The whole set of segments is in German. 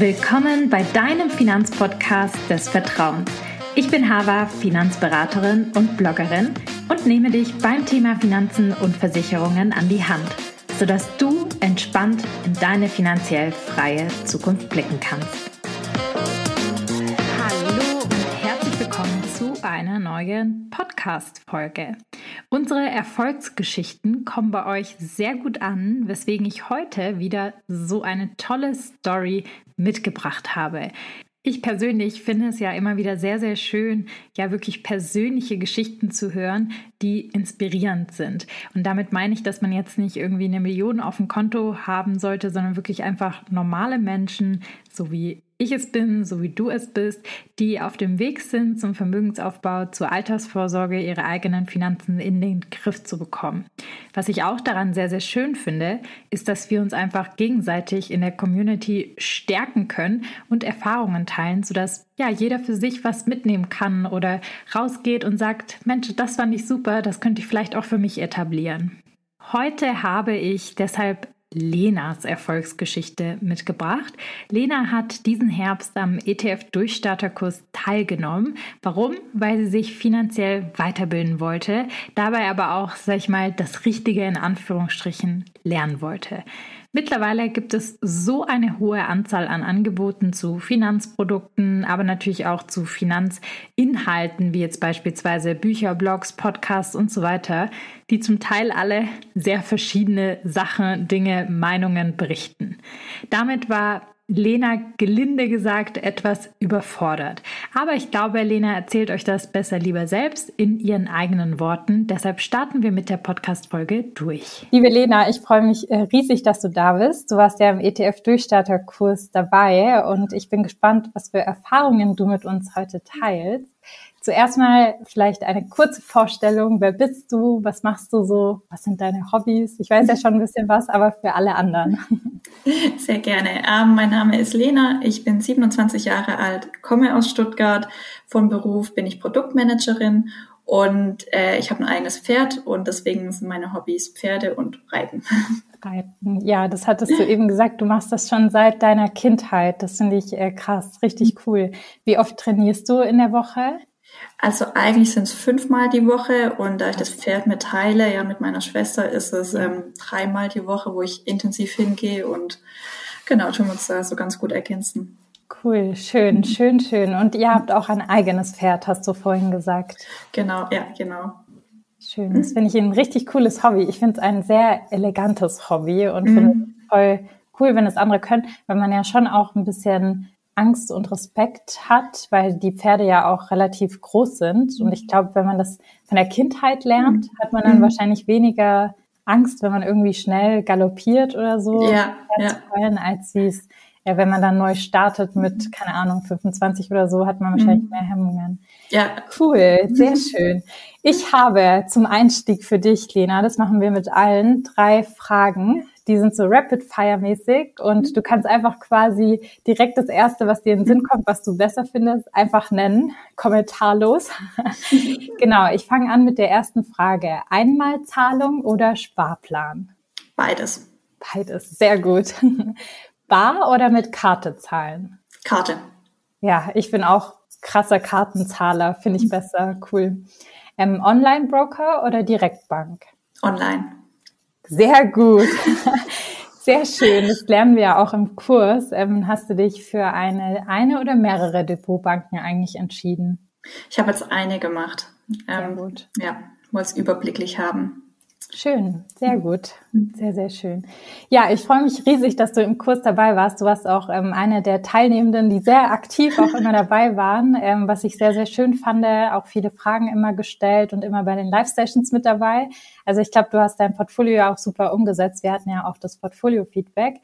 Willkommen bei deinem Finanzpodcast des Vertrauens. Ich bin Hava, Finanzberaterin und Bloggerin und nehme dich beim Thema Finanzen und Versicherungen an die Hand, sodass du entspannt in deine finanziell freie Zukunft blicken kannst. Hallo und herzlich willkommen zu einer neuen Podcast-Folge. Unsere Erfolgsgeschichten kommen bei euch sehr gut an, weswegen ich heute wieder so eine tolle Story mitgebracht habe. Ich persönlich finde es ja immer wieder sehr, sehr schön, ja wirklich persönliche Geschichten zu hören, die inspirierend sind. Und damit meine ich, dass man jetzt nicht irgendwie eine Million auf dem Konto haben sollte, sondern wirklich einfach normale Menschen, so wie ich es bin, so wie du es bist, die auf dem Weg sind zum Vermögensaufbau, zur Altersvorsorge, ihre eigenen Finanzen in den Griff zu bekommen. Was ich auch daran sehr, sehr schön finde, ist, dass wir uns einfach gegenseitig in der Community stärken können und Erfahrungen teilen, sodass ja jeder für sich was mitnehmen kann oder rausgeht und sagt, Mensch, das fand ich super, das könnte ich vielleicht auch für mich etablieren. Heute habe ich deshalb Lenas Erfolgsgeschichte mitgebracht. Lena hat diesen Herbst am ETF-Durchstarterkurs teilgenommen. Warum? Weil sie sich finanziell weiterbilden wollte, dabei aber auch, sag ich mal, das Richtige in Anführungsstrichen lernen wollte. Mittlerweile gibt es so eine hohe Anzahl an Angeboten zu Finanzprodukten, aber natürlich auch zu Finanzinhalten, wie jetzt beispielsweise Bücher, Blogs, Podcasts und so weiter, die zum Teil alle sehr verschiedene Sachen, Dinge, Meinungen berichten. Damit war Lena gelinde gesagt etwas überfordert. Aber ich glaube, Lena erzählt euch das besser lieber selbst in ihren eigenen Worten. Deshalb starten wir mit der Podcast-Folge durch. Liebe Lena, ich freue mich äh, riesig, dass du da bist. Du warst ja im ETF-Durchstarter-Kurs dabei und ich bin gespannt, was für Erfahrungen du mit uns heute teilst. Zuerst mal vielleicht eine kurze Vorstellung. Wer bist du? Was machst du so? Was sind deine Hobbys? Ich weiß ja schon ein bisschen was, aber für alle anderen. Sehr gerne. Ähm, mein Name ist Lena. Ich bin 27 Jahre alt, komme aus Stuttgart. Von Beruf bin ich Produktmanagerin und äh, ich habe ein eigenes Pferd und deswegen sind meine Hobbys Pferde und Reiten. Reiten. Ja, das hattest du eben gesagt. Du machst das schon seit deiner Kindheit. Das finde ich äh, krass, richtig cool. Wie oft trainierst du in der Woche? Also eigentlich sind es fünfmal die Woche und da ich das Pferd mit teile, ja mit meiner Schwester, ist es ähm, dreimal die Woche, wo ich intensiv hingehe und genau, tun wir uns da so ganz gut ergänzen. Cool, schön, schön, schön. Und ihr habt auch ein eigenes Pferd, hast du vorhin gesagt. Genau, ja, genau. Schön, das finde ich ein richtig cooles Hobby. Ich finde es ein sehr elegantes Hobby und mhm. finde es voll cool, wenn es andere können, weil man ja schon auch ein bisschen Angst und Respekt hat, weil die Pferde ja auch relativ groß sind. Und ich glaube, wenn man das von der Kindheit lernt, mhm. hat man dann mhm. wahrscheinlich weniger Angst, wenn man irgendwie schnell galoppiert oder so, ja, ja. Fallen, als sie es, ja, wenn man dann neu startet mit, keine Ahnung, 25 oder so, hat man wahrscheinlich mhm. mehr Hemmungen. Ja. Cool, sehr schön. Ich habe zum Einstieg für dich, Lena, das machen wir mit allen, drei Fragen, die sind so Rapid-Fire-mäßig und du kannst einfach quasi direkt das Erste, was dir in den Sinn kommt, was du besser findest, einfach nennen, kommentarlos. genau, ich fange an mit der ersten Frage. Einmalzahlung oder Sparplan? Beides. Beides, sehr gut. Bar oder mit Karte zahlen? Karte. Ja, ich bin auch krasser Kartenzahler, finde ich besser, cool. Ähm, Online-Broker oder Direktbank? Online. Sehr gut. Sehr schön. Das lernen wir ja auch im Kurs. Ähm, hast du dich für eine, eine oder mehrere Depotbanken eigentlich entschieden? Ich habe jetzt eine gemacht. Sehr ähm, gut. Ja, wollte es überblicklich haben. Schön, sehr gut, sehr, sehr schön. Ja, ich freue mich riesig, dass du im Kurs dabei warst. Du warst auch ähm, eine der Teilnehmenden, die sehr aktiv auch immer dabei waren, ähm, was ich sehr, sehr schön fand. Auch viele Fragen immer gestellt und immer bei den Live-Sessions mit dabei. Also ich glaube, du hast dein Portfolio ja auch super umgesetzt. Wir hatten ja auch das Portfolio-Feedback.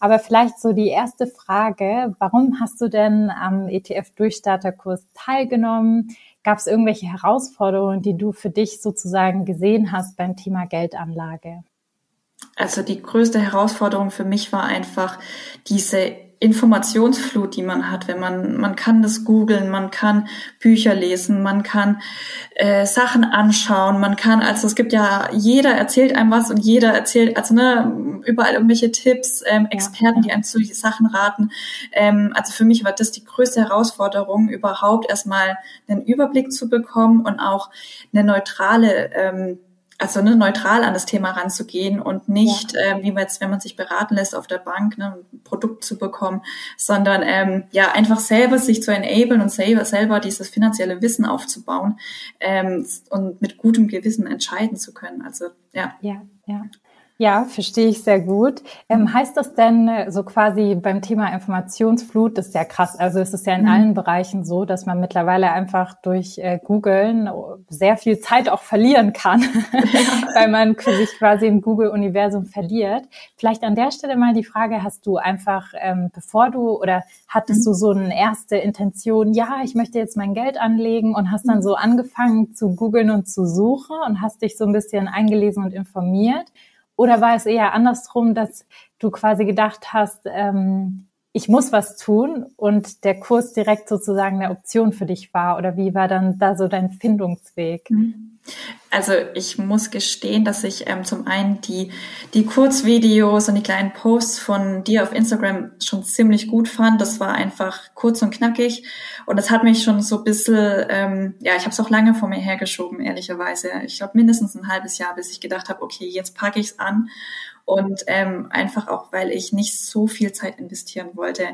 Aber vielleicht so die erste Frage, warum hast du denn am ETF-Durchstarterkurs teilgenommen? Gab es irgendwelche Herausforderungen, die du für dich sozusagen gesehen hast beim Thema Geldanlage? Also die größte Herausforderung für mich war einfach diese Informationsflut, die man hat, wenn man, man kann das googeln, man kann Bücher lesen, man kann äh, Sachen anschauen, man kann, also es gibt ja, jeder erzählt einem was und jeder erzählt, also ne, überall irgendwelche Tipps, ähm, Experten, die einem zu Sachen raten. Ähm, also für mich war das die größte Herausforderung, überhaupt erstmal einen Überblick zu bekommen und auch eine neutrale ähm, also ne, neutral an das Thema ranzugehen und nicht, ja. ähm, wie man jetzt, wenn man sich beraten lässt auf der Bank, ne, ein Produkt zu bekommen, sondern ähm, ja einfach selber sich zu enablen und selber, selber dieses finanzielle Wissen aufzubauen ähm, und mit gutem Gewissen entscheiden zu können. Also ja. Ja, ja. Ja, verstehe ich sehr gut. Ähm, mhm. heißt das denn äh, so quasi beim Thema Informationsflut, das ist ja krass. Also es ist ja in mhm. allen Bereichen so, dass man mittlerweile einfach durch äh, Googlen sehr viel Zeit auch verlieren kann, weil man sich quasi im Google-Universum verliert. Vielleicht an der Stelle mal die Frage, hast du einfach, ähm, bevor du oder hattest mhm. du so eine erste Intention, ja, ich möchte jetzt mein Geld anlegen und hast dann mhm. so angefangen zu googeln und zu suchen und hast dich so ein bisschen eingelesen und informiert? Oder war es eher andersrum, dass du quasi gedacht hast, ähm, ich muss was tun und der Kurs direkt sozusagen eine Option für dich war? Oder wie war dann da so dein Findungsweg? Mhm. Also ich muss gestehen, dass ich ähm, zum einen die, die Kurzvideos und die kleinen Posts von dir auf Instagram schon ziemlich gut fand. Das war einfach kurz und knackig. Und das hat mich schon so ein bisschen, ähm, ja, ich habe es auch lange vor mir hergeschoben, ehrlicherweise. Ich glaube mindestens ein halbes Jahr, bis ich gedacht habe, okay, jetzt packe ich es an. Und ähm, einfach auch, weil ich nicht so viel Zeit investieren wollte.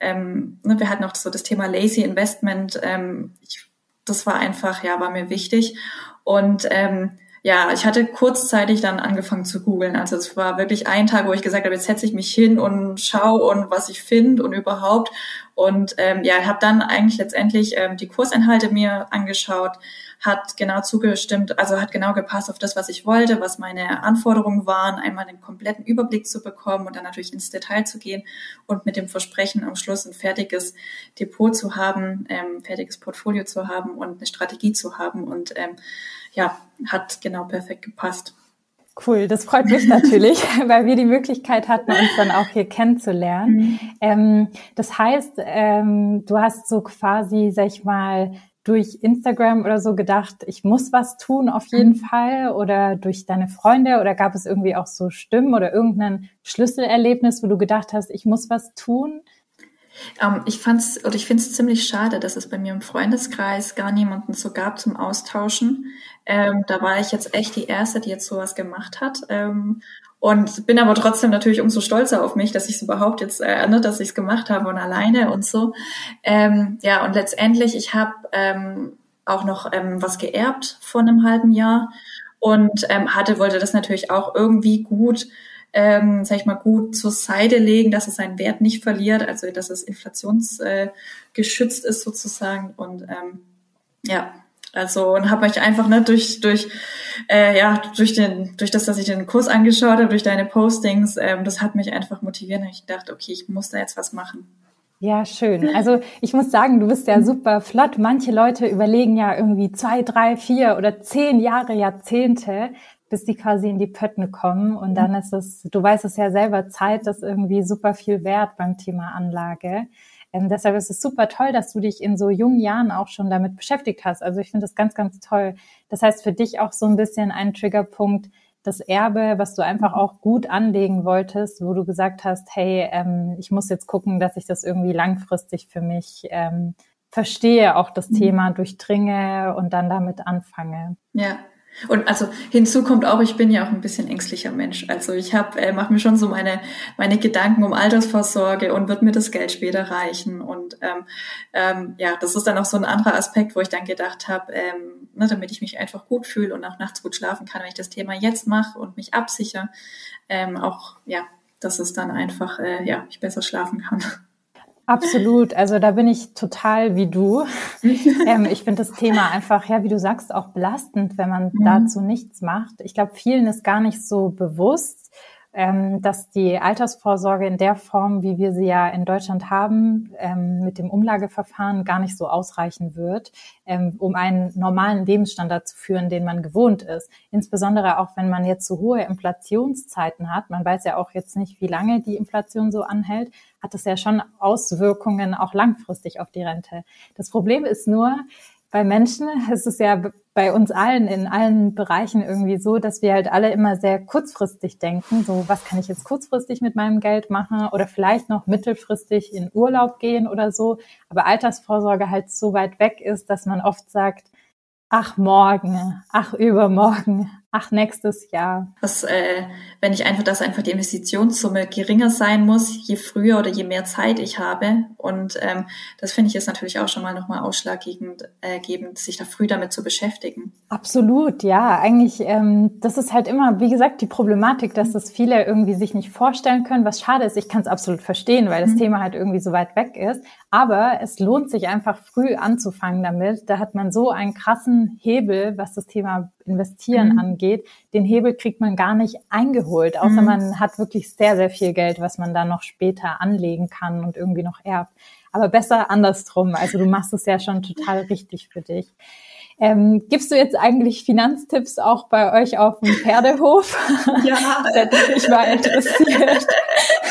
Ähm, ne, wir hatten auch so das Thema Lazy Investment. Ähm, ich, das war einfach, ja, war mir wichtig. Und ähm, ja, ich hatte kurzzeitig dann angefangen zu googeln. Also es war wirklich ein Tag, wo ich gesagt habe, jetzt setze ich mich hin und schaue und was ich finde und überhaupt. Und ähm, ja, habe dann eigentlich letztendlich ähm, die Kursinhalte mir angeschaut, hat genau zugestimmt, also hat genau gepasst auf das, was ich wollte, was meine Anforderungen waren, einmal den kompletten Überblick zu bekommen und dann natürlich ins Detail zu gehen und mit dem Versprechen am Schluss ein fertiges Depot zu haben, ähm, fertiges Portfolio zu haben und eine Strategie zu haben und ähm, ja, hat genau perfekt gepasst. Cool, das freut mich natürlich, weil wir die Möglichkeit hatten, uns dann auch hier kennenzulernen. Mhm. Ähm, das heißt, ähm, du hast so quasi, sag ich mal, durch Instagram oder so gedacht, ich muss was tun auf jeden mhm. Fall oder durch deine Freunde oder gab es irgendwie auch so Stimmen oder irgendein Schlüsselerlebnis, wo du gedacht hast, ich muss was tun? Ähm, ich fand's oder ich finde es ziemlich schade, dass es bei mir im Freundeskreis gar niemanden so gab zum Austauschen. Ähm, da war ich jetzt echt die Erste, die jetzt sowas gemacht hat. Ähm, und bin aber trotzdem natürlich umso stolzer auf mich, dass ich es überhaupt jetzt, äh, ne, dass ich es gemacht habe und alleine und so. Ähm, ja, und letztendlich, ich habe ähm, auch noch ähm, was geerbt vor einem halben Jahr und ähm, hatte, wollte das natürlich auch irgendwie gut ähm, sag ich mal, gut zur Seite legen, dass es seinen Wert nicht verliert, also dass es inflationsgeschützt äh, ist sozusagen. Und ähm, ja, also und habe mich einfach ne, durch durch äh, ja durch den durch das, dass ich den Kurs angeschaut habe, durch deine Postings, ähm, das hat mich einfach motiviert. Und ich dachte, okay, ich muss da jetzt was machen. Ja, schön. Also ich muss sagen, du bist ja super flott. Manche Leute überlegen ja irgendwie zwei, drei, vier oder zehn Jahre, Jahrzehnte, bis die quasi in die Pötten kommen. Und dann ist es, du weißt es ja selber, Zeit ist irgendwie super viel wert beim Thema Anlage. Ähm, deshalb ist es super toll, dass du dich in so jungen Jahren auch schon damit beschäftigt hast. Also ich finde das ganz, ganz toll. Das heißt für dich auch so ein bisschen ein Triggerpunkt, das Erbe, was du einfach auch gut anlegen wolltest, wo du gesagt hast, hey, ähm, ich muss jetzt gucken, dass ich das irgendwie langfristig für mich ähm, verstehe, auch das mhm. Thema durchdringe und dann damit anfange. Ja, und also hinzu kommt auch, ich bin ja auch ein bisschen ängstlicher Mensch. Also ich habe, äh, mache mir schon so meine meine Gedanken um Altersvorsorge und wird mir das Geld später reichen. Und ähm, ähm, ja, das ist dann auch so ein anderer Aspekt, wo ich dann gedacht habe, ähm, ne, damit ich mich einfach gut fühle und auch nachts gut schlafen kann, wenn ich das Thema jetzt mache und mich absichere, ähm, auch ja, dass es dann einfach äh, ja ich besser schlafen kann. Absolut. Also da bin ich total wie du. ähm, ich finde das Thema einfach, ja, wie du sagst, auch belastend, wenn man mhm. dazu nichts macht. Ich glaube, vielen ist gar nicht so bewusst, ähm, dass die Altersvorsorge in der Form, wie wir sie ja in Deutschland haben, ähm, mit dem Umlageverfahren gar nicht so ausreichen wird, ähm, um einen normalen Lebensstandard zu führen, den man gewohnt ist. Insbesondere auch, wenn man jetzt so hohe Inflationszeiten hat. Man weiß ja auch jetzt nicht, wie lange die Inflation so anhält, hat das ja schon Auswirkungen auch langfristig auf die Rente. Das Problem ist nur, bei Menschen ist es ja bei uns allen in allen Bereichen irgendwie so, dass wir halt alle immer sehr kurzfristig denken. So, was kann ich jetzt kurzfristig mit meinem Geld machen oder vielleicht noch mittelfristig in Urlaub gehen oder so. Aber Altersvorsorge halt so weit weg ist, dass man oft sagt, ach morgen, ach übermorgen, ach, nächstes Jahr. Das, äh, wenn ich einfach, dass einfach die Investitionssumme geringer sein muss, je früher oder je mehr Zeit ich habe. Und ähm, das finde ich ist natürlich auch schon mal nochmal ausschlaggebend, äh, gebend, sich da früh damit zu beschäftigen. Absolut, ja. Eigentlich, ähm, das ist halt immer, wie gesagt, die Problematik, dass das viele irgendwie sich nicht vorstellen können, was schade ist. Ich kann es absolut verstehen, weil das mhm. Thema halt irgendwie so weit weg ist. Aber es lohnt sich einfach früh anzufangen damit. Da hat man so einen krassen Hebel, was das Thema Investieren mhm. angeht, den Hebel kriegt man gar nicht eingeholt, außer mhm. man hat wirklich sehr, sehr viel Geld, was man dann noch später anlegen kann und irgendwie noch erbt. Aber besser andersrum. Also du machst es ja schon total richtig für dich. Ähm, gibst du jetzt eigentlich Finanztipps auch bei euch auf dem Pferdehof? Ja. das hätte mich mal interessiert.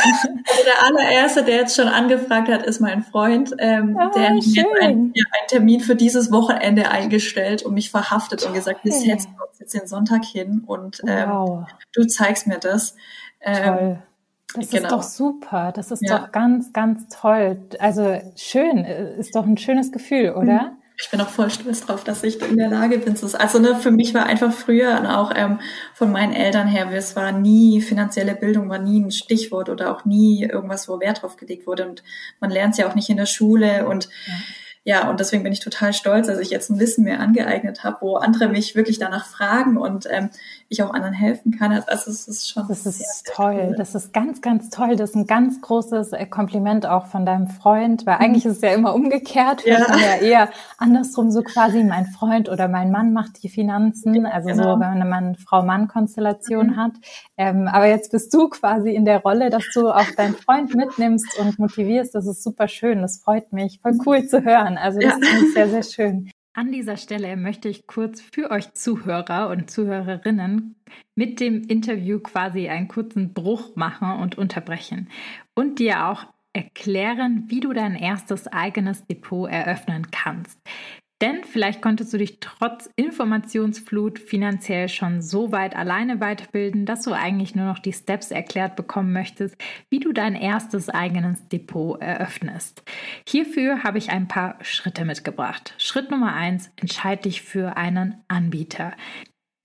Also der allererste, der jetzt schon angefragt hat, ist mein Freund. Ähm, ah, der hat mir einen, einen, Termin für dieses Wochenende eingestellt und mich verhaftet und gesagt, wir setzen uns jetzt den Sonntag hin und ähm, wow. du zeigst mir das. Ähm, Toll. Das genau. ist doch super. Das ist ja. doch ganz, ganz toll. Also schön, ist doch ein schönes Gefühl, oder? Ich bin auch voll stolz drauf, dass ich in der Lage bin. Also ne, für mich war einfach früher und auch ähm, von meinen Eltern her, es war nie finanzielle Bildung, war nie ein Stichwort oder auch nie irgendwas, wo Wert drauf gelegt wurde. Und man lernt es ja auch nicht in der Schule und ja ja, und deswegen bin ich total stolz, dass ich jetzt ein Wissen mehr angeeignet habe, wo andere mich wirklich danach fragen und ähm, ich auch anderen helfen kann. Also es ist schon. Das ist sehr, toll. Cool. Das ist ganz, ganz toll. Das ist ein ganz großes äh, Kompliment auch von deinem Freund, weil eigentlich mhm. ist es ja immer umgekehrt. Ja. ja eher andersrum so quasi mein Freund oder mein Mann macht die Finanzen. Also genau. so, wenn man eine Frau-Mann-Konstellation mhm. hat. Ähm, aber jetzt bist du quasi in der Rolle, dass du auch deinen Freund mitnimmst und motivierst. Das ist super schön. Das freut mich. Voll cool zu hören. Also das ja. finde ich sehr, sehr schön. An dieser Stelle möchte ich kurz für euch Zuhörer und Zuhörerinnen mit dem Interview quasi einen kurzen Bruch machen und unterbrechen und dir auch erklären, wie du dein erstes eigenes Depot eröffnen kannst. Denn vielleicht konntest du dich trotz Informationsflut finanziell schon so weit alleine weiterbilden, dass du eigentlich nur noch die Steps erklärt bekommen möchtest, wie du dein erstes eigenes Depot eröffnest. Hierfür habe ich ein paar Schritte mitgebracht. Schritt Nummer eins, entscheide dich für einen Anbieter.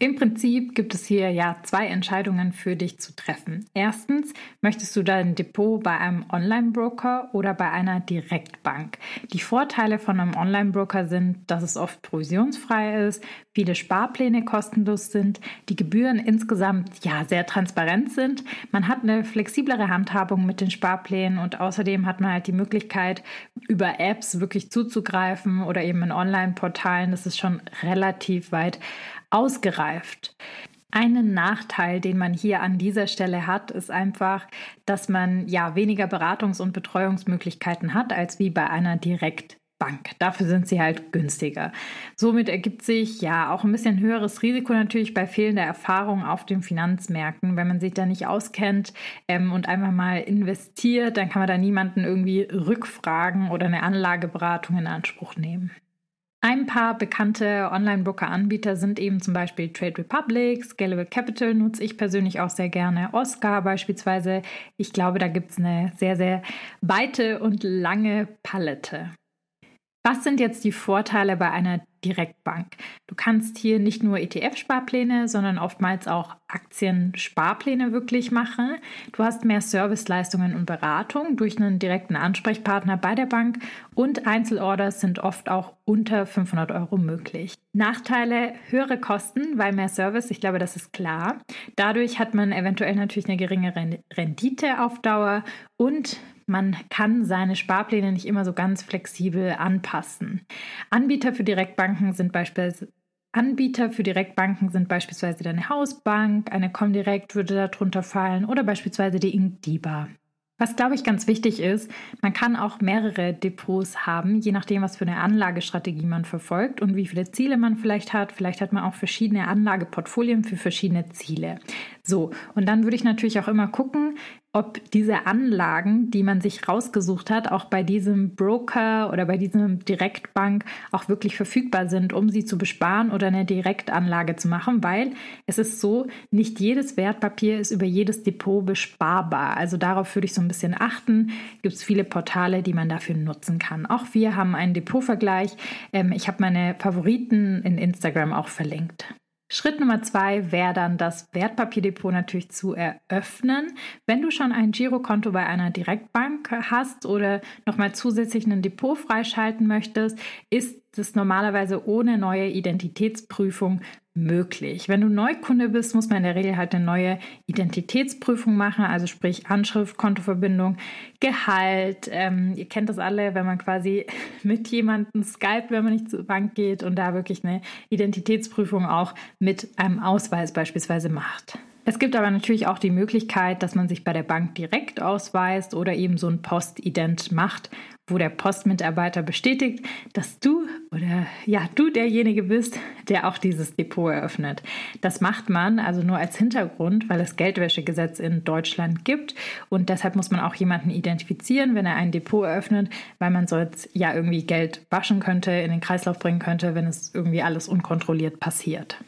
Im Prinzip gibt es hier ja zwei Entscheidungen für dich zu treffen. Erstens, möchtest du dein Depot bei einem Online-Broker oder bei einer Direktbank? Die Vorteile von einem Online-Broker sind, dass es oft provisionsfrei ist, viele Sparpläne kostenlos sind, die Gebühren insgesamt ja sehr transparent sind. Man hat eine flexiblere Handhabung mit den Sparplänen und außerdem hat man halt die Möglichkeit, über Apps wirklich zuzugreifen oder eben in Online-Portalen. Das ist schon relativ weit ausgereift. Einen Nachteil, den man hier an dieser Stelle hat, ist einfach, dass man ja weniger Beratungs- und Betreuungsmöglichkeiten hat als wie bei einer Direktbank. Dafür sind sie halt günstiger. Somit ergibt sich ja auch ein bisschen höheres Risiko natürlich bei fehlender Erfahrung auf den Finanzmärkten. Wenn man sich da nicht auskennt ähm, und einfach mal investiert, dann kann man da niemanden irgendwie rückfragen oder eine Anlageberatung in Anspruch nehmen. Ein paar bekannte Online-Broker-Anbieter sind eben zum Beispiel Trade Republic, Scalable Capital nutze ich persönlich auch sehr gerne, Oscar beispielsweise. Ich glaube, da gibt es eine sehr, sehr weite und lange Palette. Was sind jetzt die Vorteile bei einer Direktbank? Du kannst hier nicht nur ETF-Sparpläne, sondern oftmals auch Aktien-Sparpläne wirklich machen. Du hast mehr Serviceleistungen und Beratung durch einen direkten Ansprechpartner bei der Bank und Einzelorders sind oft auch unter 500 Euro möglich. Nachteile, höhere Kosten, weil mehr Service, ich glaube, das ist klar. Dadurch hat man eventuell natürlich eine geringere Rendite auf Dauer und man kann seine Sparpläne nicht immer so ganz flexibel anpassen. Anbieter für Direktbanken sind beispielsweise Anbieter für Direktbanken sind beispielsweise deine Hausbank, eine Comdirect würde darunter fallen oder beispielsweise die Inkdiba. Was, glaube ich, ganz wichtig ist, man kann auch mehrere Depots haben, je nachdem, was für eine Anlagestrategie man verfolgt und wie viele Ziele man vielleicht hat. Vielleicht hat man auch verschiedene Anlageportfolien für verschiedene Ziele. So, und dann würde ich natürlich auch immer gucken, ob diese Anlagen, die man sich rausgesucht hat, auch bei diesem Broker oder bei diesem Direktbank auch wirklich verfügbar sind, um sie zu besparen oder eine Direktanlage zu machen, weil es ist so, nicht jedes Wertpapier ist über jedes Depot besparbar. Also darauf würde ich so ein bisschen achten. Gibt es viele Portale, die man dafür nutzen kann. Auch wir haben einen Depotvergleich. Ähm, ich habe meine Favoriten in Instagram auch verlinkt. Schritt Nummer zwei wäre dann das Wertpapierdepot natürlich zu eröffnen. Wenn du schon ein Girokonto bei einer Direktbank hast oder nochmal zusätzlich ein Depot freischalten möchtest, ist es normalerweise ohne neue Identitätsprüfung möglich. Wenn du Neukunde bist, muss man in der Regel halt eine neue Identitätsprüfung machen, also sprich Anschrift, Kontoverbindung, Gehalt. Ähm, ihr kennt das alle, wenn man quasi mit jemandem Skype, wenn man nicht zur Bank geht und da wirklich eine Identitätsprüfung auch mit einem Ausweis beispielsweise macht. Es gibt aber natürlich auch die Möglichkeit, dass man sich bei der Bank direkt ausweist oder eben so ein Postident macht, wo der Postmitarbeiter bestätigt, dass du oder ja, du derjenige bist, der auch dieses Depot eröffnet. Das macht man also nur als Hintergrund, weil es Geldwäschegesetz in Deutschland gibt und deshalb muss man auch jemanden identifizieren, wenn er ein Depot eröffnet, weil man sonst ja irgendwie Geld waschen könnte, in den Kreislauf bringen könnte, wenn es irgendwie alles unkontrolliert passiert.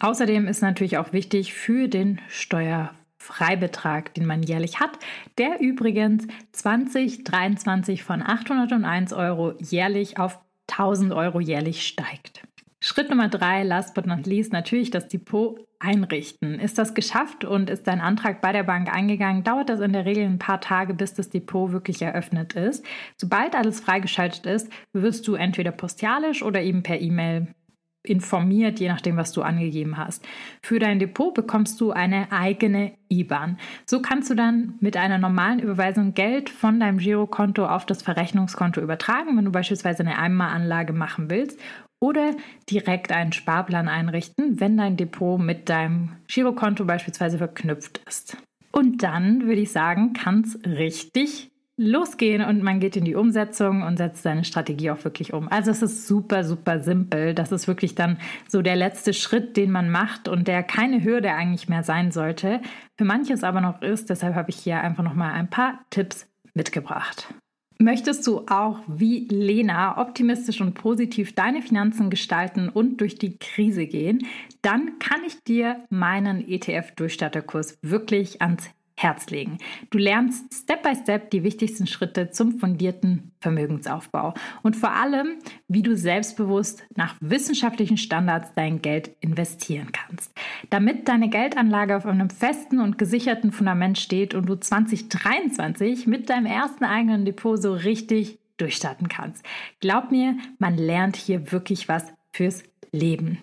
Außerdem ist natürlich auch wichtig für den Steuerfreibetrag, den man jährlich hat, der übrigens 2023 von 801 Euro jährlich auf 1000 Euro jährlich steigt. Schritt Nummer drei, last but not least, natürlich das Depot einrichten. Ist das geschafft und ist dein Antrag bei der Bank eingegangen, dauert das in der Regel ein paar Tage, bis das Depot wirklich eröffnet ist. Sobald alles freigeschaltet ist, wirst du entweder postialisch oder eben per E-Mail informiert, je nachdem, was du angegeben hast. Für dein Depot bekommst du eine eigene IBAN. So kannst du dann mit einer normalen Überweisung Geld von deinem Girokonto auf das Verrechnungskonto übertragen, wenn du beispielsweise eine Einmalanlage machen willst oder direkt einen Sparplan einrichten, wenn dein Depot mit deinem Girokonto beispielsweise verknüpft ist. Und dann würde ich sagen, kann es richtig losgehen und man geht in die Umsetzung und setzt seine Strategie auch wirklich um. Also es ist super, super simpel. Das ist wirklich dann so der letzte Schritt, den man macht und der keine Hürde eigentlich mehr sein sollte. Für manches aber noch ist. Deshalb habe ich hier einfach noch mal ein paar Tipps mitgebracht. Möchtest du auch wie Lena optimistisch und positiv deine Finanzen gestalten und durch die Krise gehen? Dann kann ich dir meinen ETF-Durchstatterkurs wirklich ans Herz legen. Du lernst Step by Step die wichtigsten Schritte zum fundierten Vermögensaufbau und vor allem, wie du selbstbewusst nach wissenschaftlichen Standards dein Geld investieren kannst. Damit deine Geldanlage auf einem festen und gesicherten Fundament steht und du 2023 mit deinem ersten eigenen Depot so richtig durchstarten kannst. Glaub mir, man lernt hier wirklich was fürs Leben.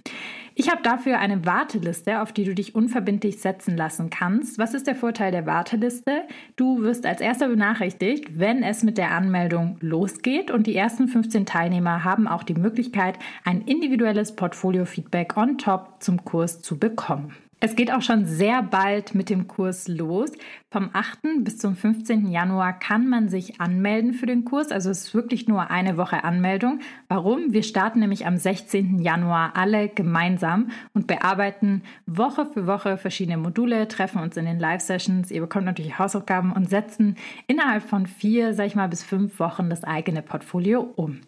Ich habe dafür eine Warteliste, auf die du dich unverbindlich setzen lassen kannst. Was ist der Vorteil der Warteliste? Du wirst als erster benachrichtigt, wenn es mit der Anmeldung losgeht und die ersten 15 Teilnehmer haben auch die Möglichkeit, ein individuelles Portfolio-Feedback on top zum Kurs zu bekommen. Es geht auch schon sehr bald mit dem Kurs los. Vom 8. bis zum 15. Januar kann man sich anmelden für den Kurs. Also es ist wirklich nur eine Woche Anmeldung. Warum? Wir starten nämlich am 16. Januar alle gemeinsam und bearbeiten Woche für Woche verschiedene Module, treffen uns in den Live-Sessions. Ihr bekommt natürlich Hausaufgaben und setzen innerhalb von vier, sag ich mal, bis fünf Wochen das eigene Portfolio um.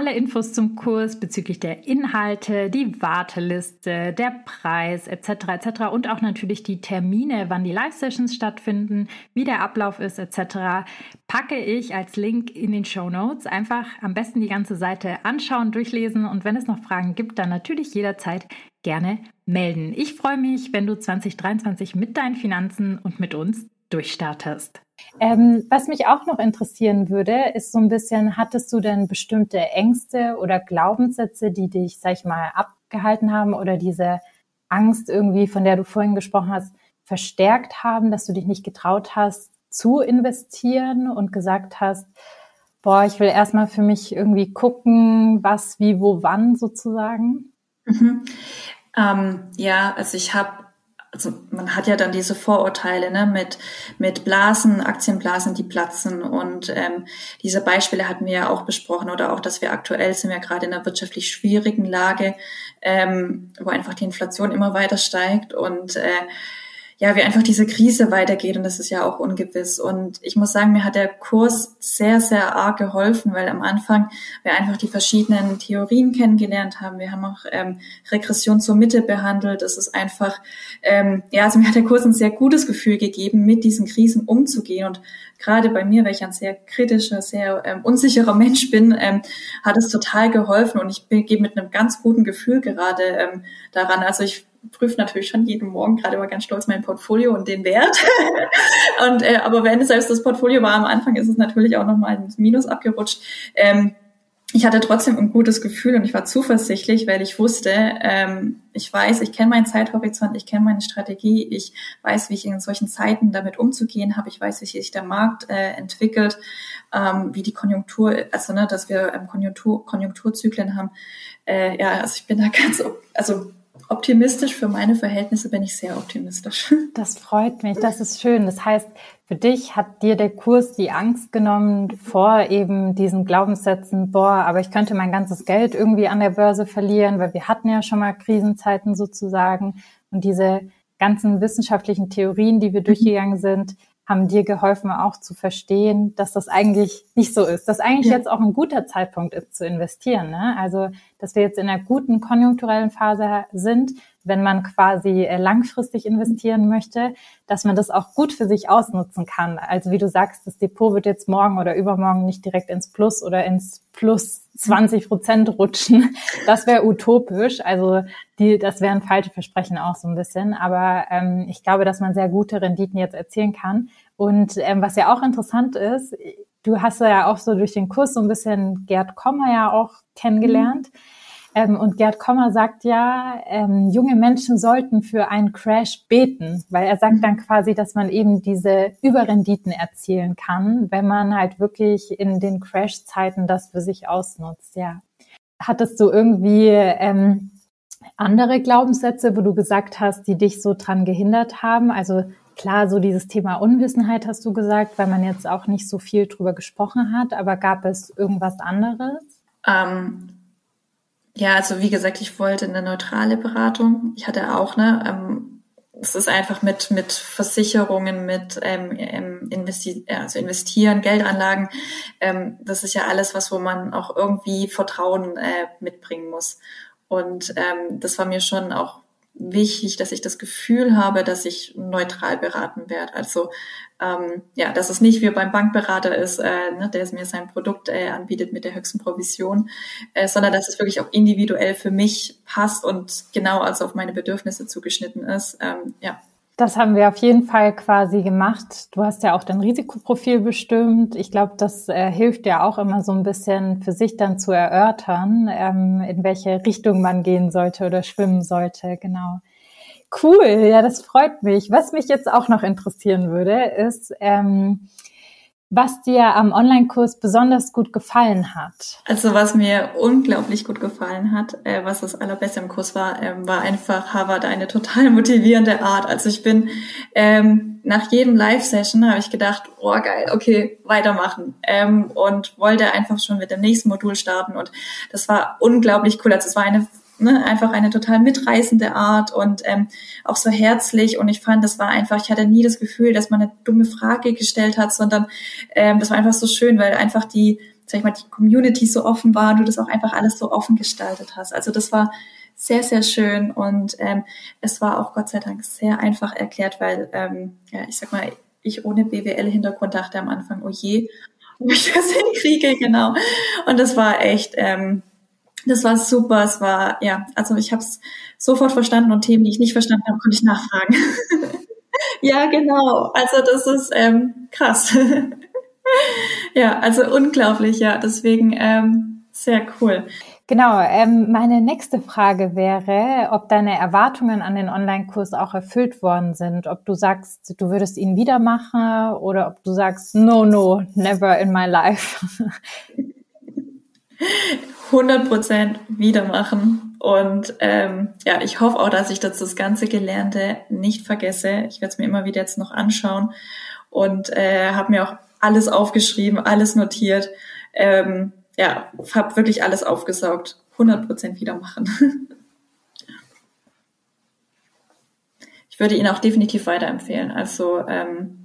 Alle Infos zum Kurs bezüglich der Inhalte, die Warteliste, der Preis etc. etc. und auch natürlich die Termine, wann die Live-Sessions stattfinden, wie der Ablauf ist etc. packe ich als Link in den Show Notes. Einfach am besten die ganze Seite anschauen, durchlesen und wenn es noch Fragen gibt, dann natürlich jederzeit gerne melden. Ich freue mich, wenn du 2023 mit deinen Finanzen und mit uns durchstartest. Ähm, was mich auch noch interessieren würde, ist so ein bisschen, hattest du denn bestimmte Ängste oder Glaubenssätze, die dich, sag ich mal, abgehalten haben oder diese Angst irgendwie, von der du vorhin gesprochen hast, verstärkt haben, dass du dich nicht getraut hast, zu investieren und gesagt hast, boah, ich will erstmal für mich irgendwie gucken, was, wie, wo, wann sozusagen? Mhm. Ähm, ja, also ich habe also man hat ja dann diese Vorurteile ne, mit, mit Blasen, Aktienblasen, die platzen. Und ähm, diese Beispiele hatten wir ja auch besprochen oder auch, dass wir aktuell sind ja gerade in einer wirtschaftlich schwierigen Lage, ähm, wo einfach die Inflation immer weiter steigt und äh, ja, wie einfach diese Krise weitergeht und das ist ja auch ungewiss. Und ich muss sagen, mir hat der Kurs sehr, sehr arg geholfen, weil am Anfang wir einfach die verschiedenen Theorien kennengelernt haben. Wir haben auch ähm, Regression zur Mitte behandelt. Es ist einfach, ähm, ja, also mir hat der Kurs ein sehr gutes Gefühl gegeben, mit diesen Krisen umzugehen. Und gerade bei mir, weil ich ein sehr kritischer, sehr ähm, unsicherer Mensch bin, ähm, hat es total geholfen und ich gehe mit einem ganz guten Gefühl gerade ähm, daran. Also ich prüfe natürlich schon jeden Morgen gerade immer ganz stolz mein Portfolio und den Wert. und äh, aber wenn es selbst das Portfolio war am Anfang, ist es natürlich auch nochmal ins Minus abgerutscht. Ähm, ich hatte trotzdem ein gutes Gefühl und ich war zuversichtlich, weil ich wusste, ähm, ich weiß, ich kenne meinen Zeithorizont, ich kenne meine Strategie, ich weiß, wie ich in solchen Zeiten damit umzugehen habe, ich weiß, wie sich der Markt äh, entwickelt, ähm, wie die Konjunktur, also ne, dass wir ähm, Konjunktur, Konjunkturzyklen haben. Äh, ja, also ich bin da ganz, also optimistisch. Für meine Verhältnisse bin ich sehr optimistisch. Das freut mich, das ist schön. Das heißt, für dich hat dir der Kurs die Angst genommen vor eben diesen Glaubenssätzen, boah, aber ich könnte mein ganzes Geld irgendwie an der Börse verlieren, weil wir hatten ja schon mal Krisenzeiten sozusagen. Und diese ganzen wissenschaftlichen Theorien, die wir mhm. durchgegangen sind, haben dir geholfen, auch zu verstehen, dass das eigentlich nicht so ist, dass eigentlich ja. jetzt auch ein guter Zeitpunkt ist zu investieren. Ne? Also, dass wir jetzt in einer guten konjunkturellen Phase sind, wenn man quasi äh, langfristig investieren möchte, dass man das auch gut für sich ausnutzen kann. Also wie du sagst, das Depot wird jetzt morgen oder übermorgen nicht direkt ins Plus oder ins Plus 20 Prozent rutschen. Das wäre utopisch. Also die, das wären falsche Versprechen auch so ein bisschen. Aber ähm, ich glaube, dass man sehr gute Renditen jetzt erzielen kann. Und ähm, was ja auch interessant ist, du hast ja auch so durch den Kurs so ein bisschen Gerd Kommer ja auch kennengelernt. Mhm. Ähm, und Gerd Kommer sagt ja, ähm, junge Menschen sollten für einen Crash beten, weil er sagt dann quasi, dass man eben diese Überrenditen erzielen kann, wenn man halt wirklich in den Crash-Zeiten das für sich ausnutzt. Ja. Hattest du irgendwie ähm, andere Glaubenssätze, wo du gesagt hast, die dich so dran gehindert haben? Also klar, so dieses Thema Unwissenheit hast du gesagt, weil man jetzt auch nicht so viel drüber gesprochen hat, aber gab es irgendwas anderes? Ähm, ja, also wie gesagt, ich wollte eine neutrale Beratung. Ich hatte auch, ne, ähm, es ist einfach mit, mit Versicherungen, mit ähm, ähm investi also investieren, Geldanlagen, ähm, das ist ja alles, was wo man auch irgendwie Vertrauen äh, mitbringen muss. Und ähm, das war mir schon auch wichtig, dass ich das Gefühl habe, dass ich neutral beraten werde. Also ähm, ja, dass es nicht wie beim Bankberater ist, äh, ne, der mir sein Produkt äh, anbietet mit der höchsten Provision, äh, sondern dass es wirklich auch individuell für mich passt und genau also auf meine Bedürfnisse zugeschnitten ist. Ähm, ja. Das haben wir auf jeden Fall quasi gemacht. Du hast ja auch dein Risikoprofil bestimmt. Ich glaube, das äh, hilft ja auch immer so ein bisschen für sich dann zu erörtern, ähm, in welche Richtung man gehen sollte oder schwimmen sollte. Genau. Cool, ja, das freut mich. Was mich jetzt auch noch interessieren würde, ist, ähm, was dir am Online-Kurs besonders gut gefallen hat. Also was mir unglaublich gut gefallen hat, äh, was das allerbeste im Kurs war, ähm, war einfach Harvard eine total motivierende Art. Also ich bin ähm, nach jedem Live-Session habe ich gedacht, oh geil, okay, weitermachen ähm, und wollte einfach schon mit dem nächsten Modul starten und das war unglaublich cool. Also es war eine ne, einfach eine total mitreißende Art und ähm, auch so herzlich. Und ich fand, das war einfach, ich hatte nie das Gefühl, dass man eine dumme Frage gestellt hat, sondern ähm, das war einfach so schön, weil einfach die, sag ich mal, die Community so offen war du das auch einfach alles so offen gestaltet hast. Also das war sehr, sehr schön und ähm, es war auch Gott sei Dank sehr einfach erklärt, weil, ähm, ja, ich sag mal, ich ohne BWL-Hintergrund dachte am Anfang, oh je, ob ich das hinkriege, genau. Und das war echt, ähm, das war super. Es war, ja, also ich habe es sofort verstanden und Themen, die ich nicht verstanden habe, konnte ich nachfragen. ja, genau. Also das ist ähm, krass. ja, also unglaublich, ja. Deswegen ähm, sehr cool. Genau, ähm, meine nächste Frage wäre, ob deine Erwartungen an den Online-Kurs auch erfüllt worden sind. Ob du sagst, du würdest ihn wieder machen oder ob du sagst, no, no, never in my life. 100 Prozent wieder machen. Und ähm, ja, ich hoffe auch, dass ich das, das ganze Gelernte nicht vergesse. Ich werde es mir immer wieder jetzt noch anschauen und äh, habe mir auch alles aufgeschrieben, alles notiert. Ähm, ja, habe wirklich alles aufgesaugt. 100 Prozent wieder machen. ich würde ihn auch definitiv weiterempfehlen. Also ähm,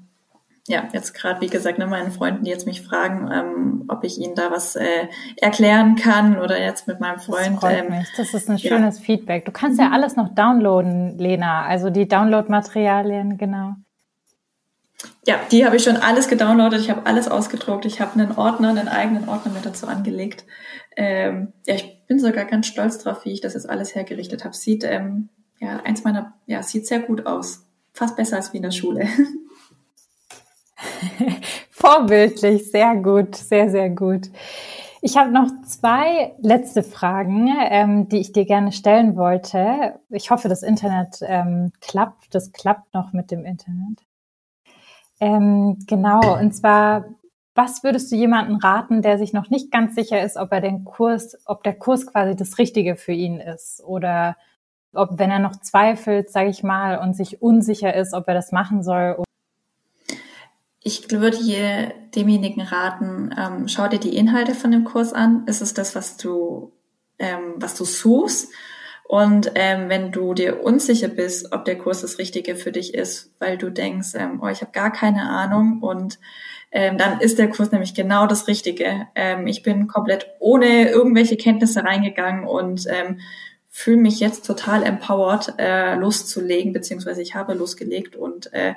ja, jetzt gerade, wie gesagt, ne, meinen Freunden, die jetzt mich fragen, ähm, ob ich ihnen da was äh, erklären kann oder jetzt mit meinem Freund. Das freut ähm, mich. Das ist ein schönes ja. Feedback. Du kannst ja alles noch downloaden, Lena. Also die Download-Materialien, genau. Ja, die habe ich schon alles gedownloadet. Ich habe alles ausgedruckt. Ich habe einen Ordner, einen eigenen Ordner mit dazu angelegt. Ähm, ja, ich bin sogar ganz stolz drauf, wie ich das jetzt alles hergerichtet habe. Sieht, ähm, ja, eins meiner, ja, sieht sehr gut aus. Fast besser als wie in der Schule. Vorbildlich, sehr gut, sehr, sehr gut. Ich habe noch zwei letzte Fragen, ähm, die ich dir gerne stellen wollte. Ich hoffe, das Internet ähm, klappt. Das klappt noch mit dem Internet. Ähm, genau, und zwar, was würdest du jemanden raten, der sich noch nicht ganz sicher ist, ob er den Kurs, ob der Kurs quasi das Richtige für ihn ist oder ob, wenn er noch zweifelt, sage ich mal, und sich unsicher ist, ob er das machen soll ich würde hier demjenigen raten, ähm, schau dir die Inhalte von dem Kurs an. Ist es das, was du, ähm, was du suchst? Und ähm, wenn du dir unsicher bist, ob der Kurs das Richtige für dich ist, weil du denkst, ähm, oh, ich habe gar keine Ahnung und ähm, dann ist der Kurs nämlich genau das Richtige. Ähm, ich bin komplett ohne irgendwelche Kenntnisse reingegangen und ähm, fühle mich jetzt total empowered, äh, loszulegen, beziehungsweise ich habe losgelegt und äh,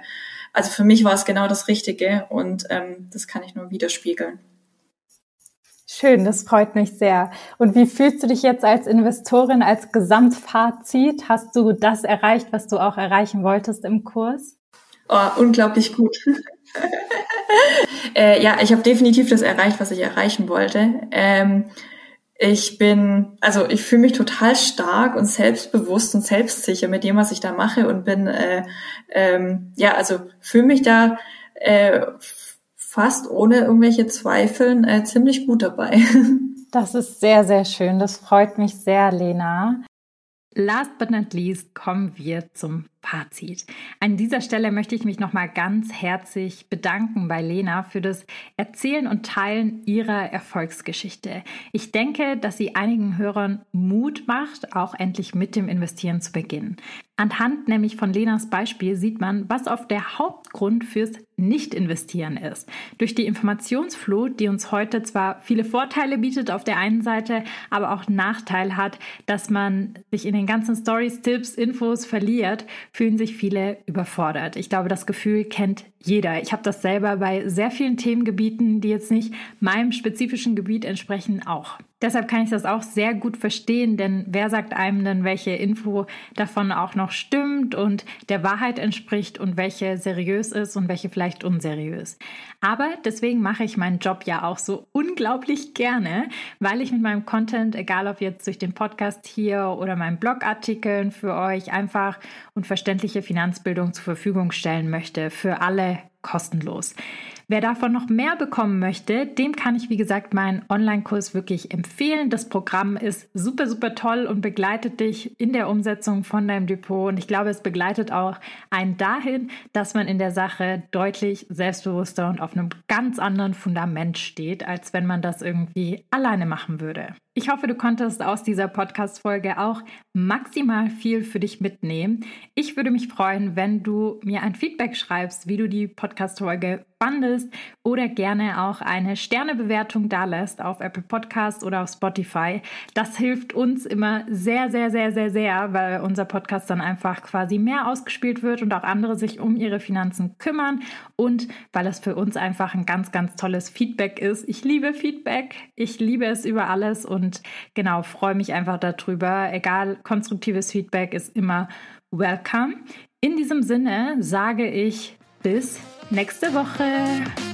also für mich war es genau das Richtige und ähm, das kann ich nur widerspiegeln. Schön, das freut mich sehr. Und wie fühlst du dich jetzt als Investorin, als Gesamtfazit? Hast du das erreicht, was du auch erreichen wolltest im Kurs? Oh, unglaublich gut. äh, ja, ich habe definitiv das erreicht, was ich erreichen wollte. Ähm, ich bin, also ich fühle mich total stark und selbstbewusst und selbstsicher mit dem, was ich da mache und bin, äh, ähm, ja, also fühle mich da äh, fast ohne irgendwelche Zweifeln äh, ziemlich gut dabei. Das ist sehr, sehr schön. Das freut mich sehr, Lena. Last but not least kommen wir zum Fazit. An dieser Stelle möchte ich mich nochmal ganz herzlich bedanken bei Lena für das Erzählen und Teilen ihrer Erfolgsgeschichte. Ich denke, dass sie einigen Hörern Mut macht, auch endlich mit dem Investieren zu beginnen. Anhand nämlich von Lenas Beispiel sieht man, was oft der Hauptgrund fürs Nicht-Investieren ist. Durch die Informationsflut, die uns heute zwar viele Vorteile bietet auf der einen Seite, aber auch Nachteil hat, dass man sich in den ganzen Stories, Tipps, Infos verliert, fühlen sich viele überfordert. Ich glaube, das Gefühl kennt jeder. Ich habe das selber bei sehr vielen Themengebieten, die jetzt nicht meinem spezifischen Gebiet entsprechen, auch. Deshalb kann ich das auch sehr gut verstehen, denn wer sagt einem denn, welche Info davon auch noch stimmt und der Wahrheit entspricht und welche seriös ist und welche vielleicht unseriös. Aber deswegen mache ich meinen Job ja auch so unglaublich gerne, weil ich mit meinem Content, egal ob jetzt durch den Podcast hier oder meinen Blogartikeln für euch einfach und verständliche Finanzbildung zur Verfügung stellen möchte für alle kostenlos. Wer davon noch mehr bekommen möchte, dem kann ich, wie gesagt, meinen Online-Kurs wirklich empfehlen. Das Programm ist super, super toll und begleitet dich in der Umsetzung von deinem Depot. Und ich glaube, es begleitet auch einen dahin, dass man in der Sache deutlich selbstbewusster und auf einem ganz anderen Fundament steht, als wenn man das irgendwie alleine machen würde. Ich hoffe, du konntest aus dieser Podcast-Folge auch maximal viel für dich mitnehmen. Ich würde mich freuen, wenn du mir ein Feedback schreibst, wie du die Podcast-Folge fandest oder gerne auch eine Sternebewertung da lässt auf Apple Podcast oder auf Spotify. Das hilft uns immer sehr, sehr, sehr, sehr, sehr, weil unser Podcast dann einfach quasi mehr ausgespielt wird und auch andere sich um ihre Finanzen kümmern und weil es für uns einfach ein ganz, ganz tolles Feedback ist. Ich liebe Feedback. Ich liebe es über alles und und genau, freue mich einfach darüber. Egal, konstruktives Feedback ist immer welcome. In diesem Sinne sage ich bis nächste Woche.